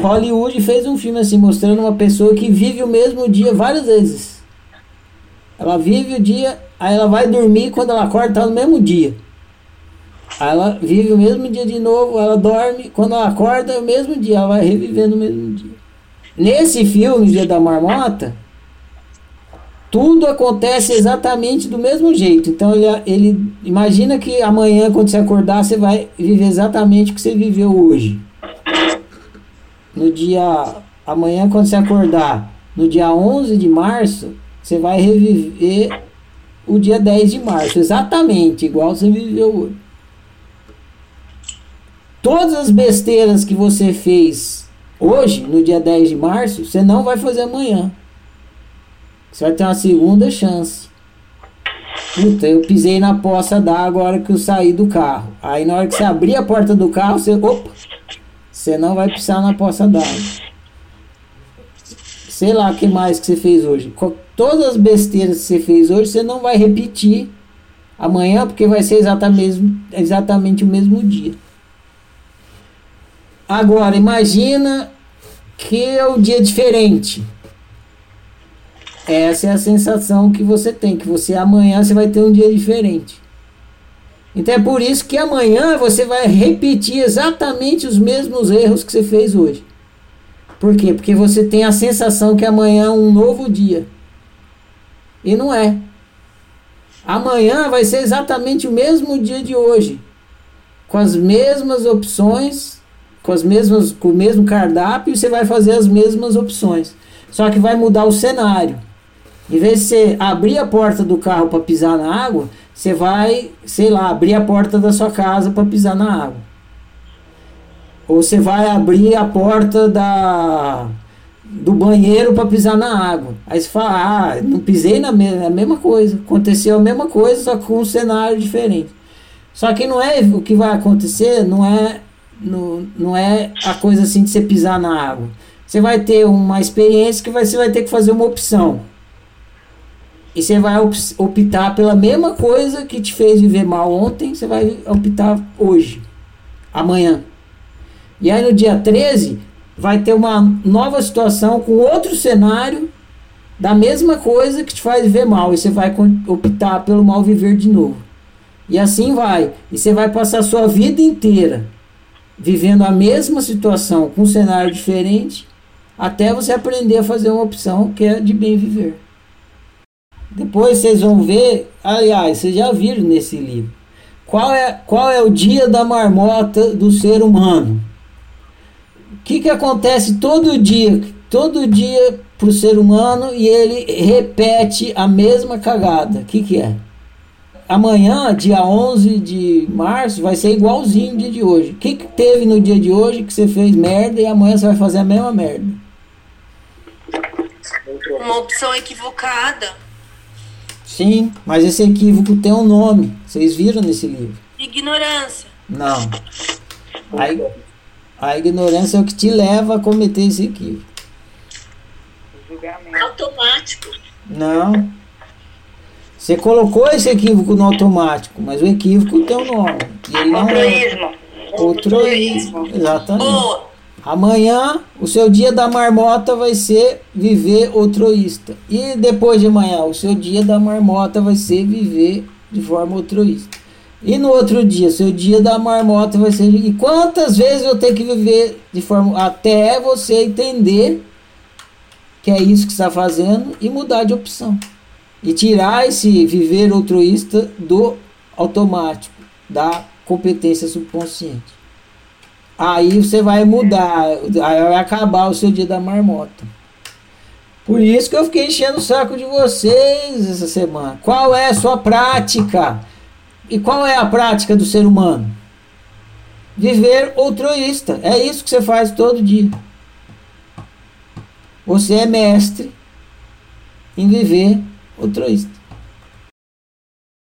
Hollywood fez um filme assim, mostrando uma pessoa que vive o mesmo dia várias vezes. Ela vive o dia, aí ela vai dormir quando ela acorda tá no mesmo dia. Aí ela vive o mesmo dia de novo, ela dorme, quando ela acorda é o mesmo dia, ela vai reviver no mesmo dia. Nesse filme, Dia da Marmota, tudo acontece exatamente do mesmo jeito. Então ele, ele imagina que amanhã, quando você acordar, você vai viver exatamente o que você viveu hoje. No dia amanhã, quando você acordar, no dia 11 de março, você vai reviver o dia 10 de março, exatamente igual você viveu hoje. Todas as besteiras que você fez hoje, no dia 10 de março, você não vai fazer amanhã. Você vai ter uma segunda chance. Puta, eu pisei na poça d'água a hora que eu saí do carro. Aí na hora que você abrir a porta do carro, você. Opa! Você não vai pisar na poça d'água. Sei lá o que mais que você fez hoje. Todas as besteiras que você fez hoje, você não vai repetir amanhã, porque vai ser exatamente, exatamente o mesmo dia. Agora, imagina que é um dia diferente. Essa é a sensação que você tem, que você amanhã você vai ter um dia diferente. Então é por isso que amanhã você vai repetir exatamente os mesmos erros que você fez hoje. Por quê? Porque você tem a sensação que amanhã é um novo dia. E não é. Amanhã vai ser exatamente o mesmo dia de hoje. Com as mesmas opções, com as mesmas com o mesmo cardápio, você vai fazer as mesmas opções. Só que vai mudar o cenário. Em vez de você abrir a porta do carro para pisar na água, você vai, sei lá, abrir a porta da sua casa para pisar na água. Ou você vai abrir a porta da do banheiro para pisar na água. Aí você fala, ah, não pisei na a mesma coisa. Aconteceu a mesma coisa, só com um cenário diferente. Só que não é o que vai acontecer, não é, não, não é a coisa assim de você pisar na água. Você vai ter uma experiência que você vai ter que fazer uma opção. E você vai optar pela mesma coisa que te fez viver mal ontem, você vai optar hoje, amanhã. E aí no dia 13 vai ter uma nova situação com outro cenário da mesma coisa que te faz viver mal. E você vai optar pelo mal viver de novo. E assim vai. E você vai passar a sua vida inteira vivendo a mesma situação com um cenário diferente até você aprender a fazer uma opção que é de bem viver. Depois vocês vão ver, aliás, vocês já viram nesse livro. Qual é, qual é o dia da marmota do ser humano? O que, que acontece todo dia? Todo dia para o ser humano e ele repete a mesma cagada. O que, que é? Amanhã, dia 11 de março, vai ser igualzinho o dia de hoje. O que, que teve no dia de hoje que você fez merda e amanhã você vai fazer a mesma merda? Uma opção equivocada Sim, mas esse equívoco tem um nome. Vocês viram nesse livro? Ignorância. Não. A, a ignorância é o que te leva a cometer esse equívoco. Automático. Não. Você colocou esse equívoco no automático, mas o equívoco tem um nome. E ele não É... Outroísmo. Exatamente. Boa. Amanhã, o seu dia da marmota vai ser viver outroísta. E depois de amanhã, o seu dia da marmota vai ser viver de forma outroísta. E no outro dia, seu dia da marmota vai ser. E quantas vezes eu tenho que viver de forma. Até você entender que é isso que está fazendo e mudar de opção. E tirar esse viver altruísta do automático, da competência subconsciente. Aí você vai mudar, aí vai acabar o seu dia da marmota. Por isso que eu fiquei enchendo o saco de vocês essa semana. Qual é a sua prática? E qual é a prática do ser humano? Viver altruísta. É isso que você faz todo dia. Você é mestre em viver altruísta.